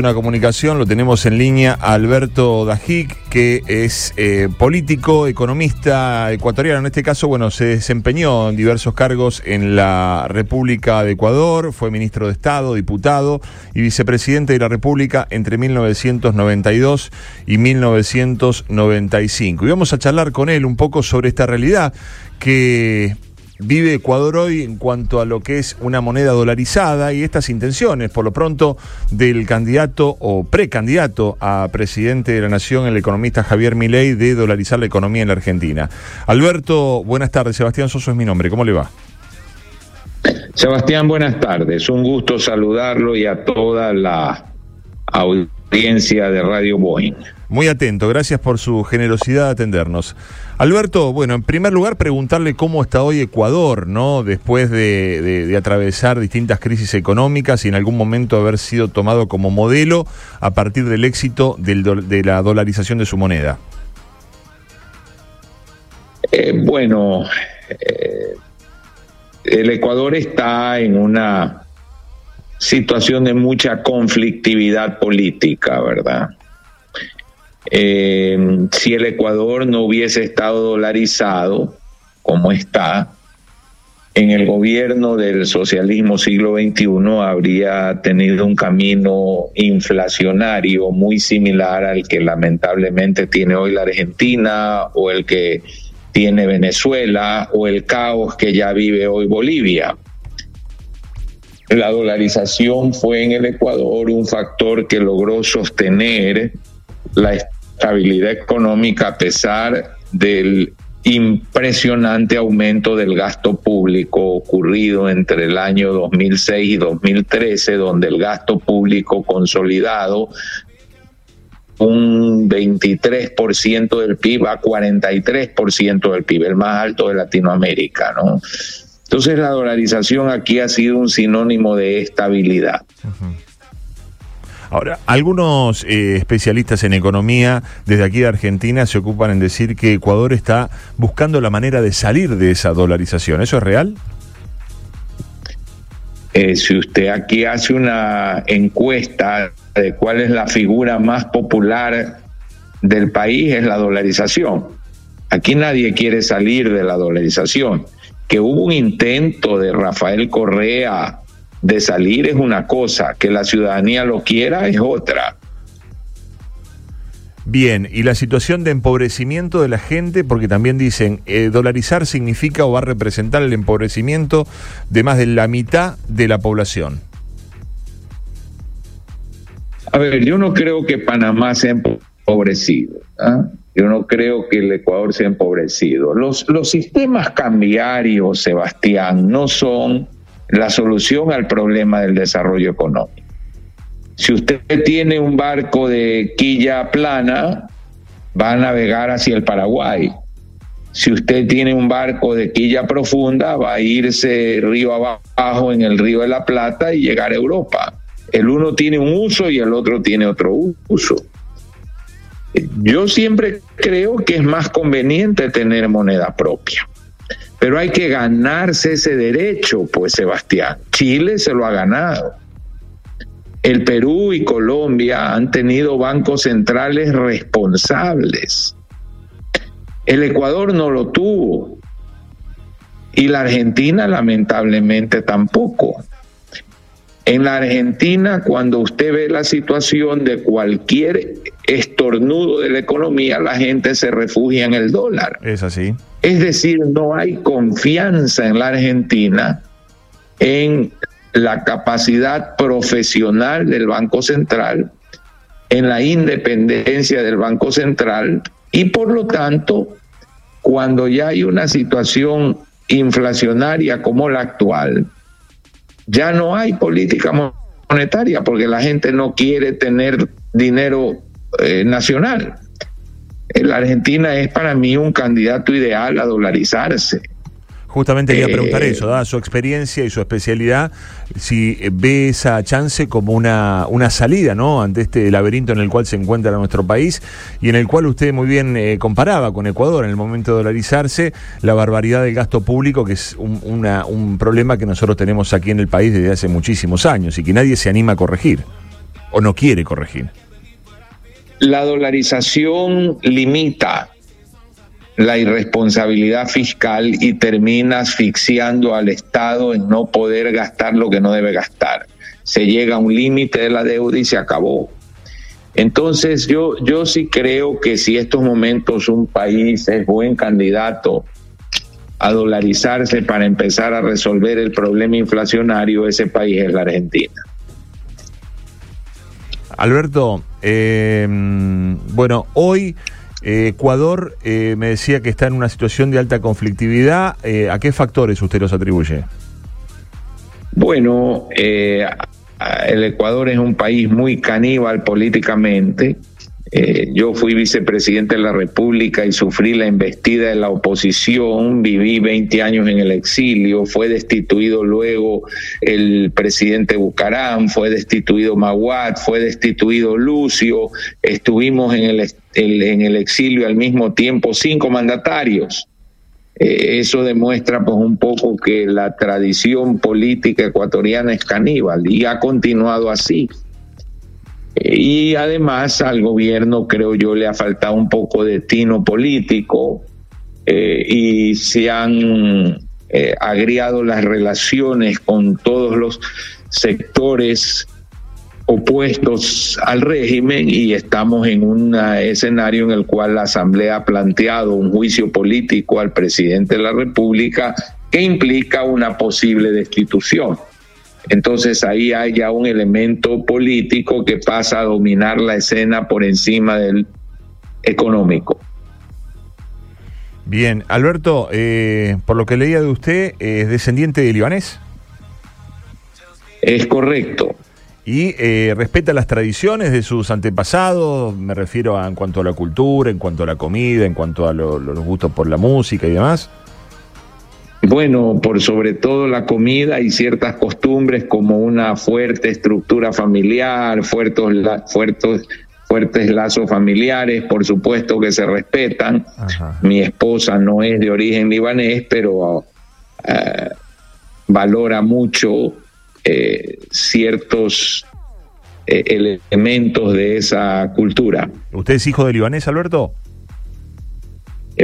Una comunicación, lo tenemos en línea Alberto Dajic, que es eh, político, economista ecuatoriano. En este caso, bueno, se desempeñó en diversos cargos en la República de Ecuador, fue ministro de Estado, diputado y vicepresidente de la República entre 1992 y 1995. Y vamos a charlar con él un poco sobre esta realidad que vive Ecuador hoy en cuanto a lo que es una moneda dolarizada y estas intenciones, por lo pronto, del candidato o precandidato a presidente de la Nación, el economista Javier Milei, de dolarizar la economía en la Argentina. Alberto, buenas tardes. Sebastián Soso es mi nombre. ¿Cómo le va? Sebastián, buenas tardes. Un gusto saludarlo y a toda la audiencia de Radio Boeing. Muy atento, gracias por su generosidad de atendernos. Alberto, bueno, en primer lugar preguntarle cómo está hoy Ecuador, ¿no? Después de, atravesar distintas crisis económicas y en algún momento haber sido tomado como modelo a partir del éxito de la dolarización de su moneda. Eh, bueno, eh, el Ecuador está en una situación de mucha conflictividad política, ¿verdad? Eh, si el Ecuador no hubiese estado dolarizado, como está, en el gobierno del socialismo siglo XXI habría tenido un camino inflacionario muy similar al que lamentablemente tiene hoy la Argentina o el que tiene Venezuela o el caos que ya vive hoy Bolivia. La dolarización fue en el Ecuador un factor que logró sostener la estabilidad económica a pesar del impresionante aumento del gasto público ocurrido entre el año 2006 y 2013, donde el gasto público consolidado un 23% del PIB a 43% del PIB, el más alto de Latinoamérica, ¿no? Entonces la dolarización aquí ha sido un sinónimo de estabilidad. Ahora, algunos eh, especialistas en economía desde aquí de Argentina se ocupan en decir que Ecuador está buscando la manera de salir de esa dolarización. ¿Eso es real? Eh, si usted aquí hace una encuesta de cuál es la figura más popular del país, es la dolarización. Aquí nadie quiere salir de la dolarización. Que hubo un intento de Rafael Correa de salir es una cosa, que la ciudadanía lo quiera es otra. Bien, y la situación de empobrecimiento de la gente, porque también dicen, eh, dolarizar significa o va a representar el empobrecimiento de más de la mitad de la población. A ver, yo no creo que Panamá sea empobrecido. ¿ah? Yo no creo que el Ecuador sea empobrecido. Los, los sistemas cambiarios, Sebastián, no son la solución al problema del desarrollo económico. Si usted tiene un barco de quilla plana, va a navegar hacia el Paraguay. Si usted tiene un barco de quilla profunda, va a irse río abajo en el río de la Plata y llegar a Europa. El uno tiene un uso y el otro tiene otro uso. Yo siempre creo que es más conveniente tener moneda propia. Pero hay que ganarse ese derecho, pues Sebastián. Chile se lo ha ganado. El Perú y Colombia han tenido bancos centrales responsables. El Ecuador no lo tuvo. Y la Argentina lamentablemente tampoco. En la Argentina, cuando usted ve la situación de cualquier estornudo de la economía, la gente se refugia en el dólar. Es así. Es decir, no hay confianza en la Argentina en la capacidad profesional del Banco Central, en la independencia del Banco Central y por lo tanto, cuando ya hay una situación inflacionaria como la actual, ya no hay política monetaria porque la gente no quiere tener dinero eh, nacional. La Argentina es para mí un candidato ideal a dolarizarse. Justamente quería preguntar eh, eso, dada su experiencia y su especialidad, si ve esa chance como una, una salida ¿no? ante este laberinto en el cual se encuentra nuestro país y en el cual usted muy bien eh, comparaba con Ecuador en el momento de dolarizarse la barbaridad del gasto público, que es un, un problema que nosotros tenemos aquí en el país desde hace muchísimos años y que nadie se anima a corregir. ¿O no quiere corregir? La dolarización limita la irresponsabilidad fiscal y termina asfixiando al Estado en no poder gastar lo que no debe gastar. Se llega a un límite de la deuda y se acabó. Entonces yo, yo sí creo que si estos momentos un país es buen candidato a dolarizarse para empezar a resolver el problema inflacionario, ese país es la Argentina. Alberto, eh, bueno, hoy eh, Ecuador eh, me decía que está en una situación de alta conflictividad. ¿A qué factores usted los atribuye? Bueno, el Ecuador es un país muy caníbal políticamente. Eh, yo fui vicepresidente de la República y sufrí la embestida de la oposición, viví 20 años en el exilio, fue destituido luego el presidente Bucarán, fue destituido Maguat, fue destituido Lucio, estuvimos en el, en el exilio al mismo tiempo cinco mandatarios. Eh, eso demuestra pues un poco que la tradición política ecuatoriana es caníbal y ha continuado así. Y además al gobierno, creo yo, le ha faltado un poco de tino político eh, y se han eh, agriado las relaciones con todos los sectores opuestos al régimen y estamos en un escenario en el cual la Asamblea ha planteado un juicio político al presidente de la República que implica una posible destitución. Entonces ahí hay ya un elemento político que pasa a dominar la escena por encima del económico. Bien, Alberto, eh, por lo que leía de usted, ¿es descendiente de libanés? Es correcto. ¿Y eh, respeta las tradiciones de sus antepasados? Me refiero a, en cuanto a la cultura, en cuanto a la comida, en cuanto a los gustos por la música y demás. Bueno, por sobre todo la comida y ciertas costumbres como una fuerte estructura familiar, fuertes, fuertes, fuertes lazos familiares, por supuesto que se respetan. Mi esposa no es de origen libanés, pero eh, valora mucho eh, ciertos eh, elementos de esa cultura. ¿Usted es hijo de libanés, Alberto?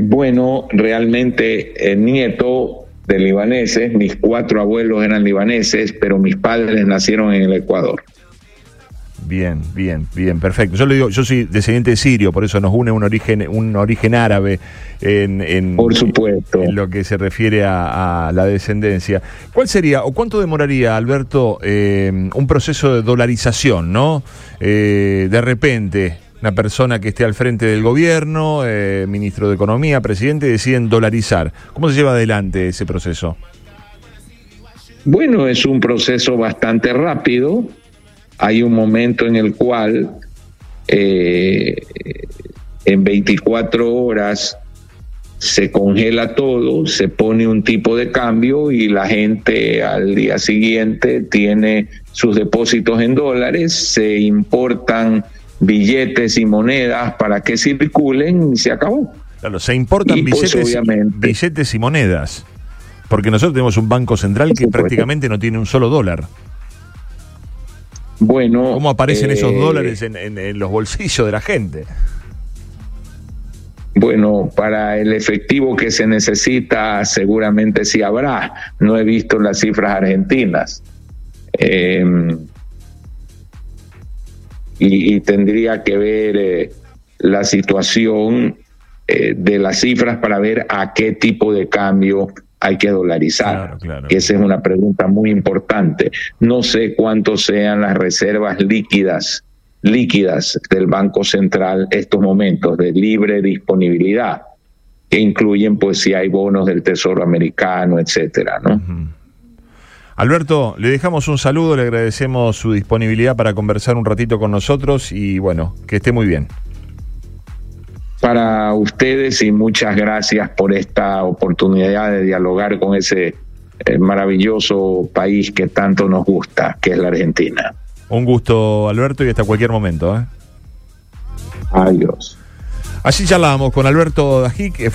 bueno, realmente nieto de libaneses, mis cuatro abuelos eran libaneses, pero mis padres nacieron en el Ecuador. Bien, bien, bien, perfecto. Yo le digo, yo soy descendiente de sirio, por eso nos une un origen, un origen árabe en, por supuesto. en lo que se refiere a, la descendencia. ¿Cuál sería o cuánto demoraría, Alberto, eh, un proceso de dolarización, no? Eh, de repente, una persona que esté al frente del gobierno, eh, ministro de Economía, presidente, deciden dolarizar. ¿Cómo se lleva adelante ese proceso? Bueno, es un proceso bastante rápido. Hay un momento en el cual eh, en 24 horas se congela todo, se pone un tipo de cambio y la gente al día siguiente tiene sus depósitos en dólares, se importan billetes y monedas para que circulen y se acabó. Claro, se importan pues, billetes, billetes y monedas, porque nosotros tenemos un banco central que prácticamente no tiene un solo dólar. Bueno, ¿cómo aparecen esos eh, dólares en, en los bolsillos de la gente? Bueno, para el efectivo que se necesita, seguramente sí habrá. No he visto las cifras argentinas. Eh, y, tendría que ver eh, la situación eh, de las cifras para ver a qué tipo de cambio hay que dolarizar. Esa es una pregunta muy importante. No sé cuántos sean las reservas líquidas líquidas del Banco Central estos momentos de libre disponibilidad que incluyen pues si hay bonos del Tesoro americano, etcétera, ¿no? Alberto, le dejamos un saludo, le agradecemos su disponibilidad para conversar un ratito con nosotros y bueno, que esté muy bien. Para ustedes y muchas gracias por esta oportunidad de dialogar con ese eh, maravilloso país que tanto nos gusta, que es la Argentina. Un gusto, Alberto, y hasta cualquier momento. ¿eh? Adiós. Así charlábamos con Alberto Dajic.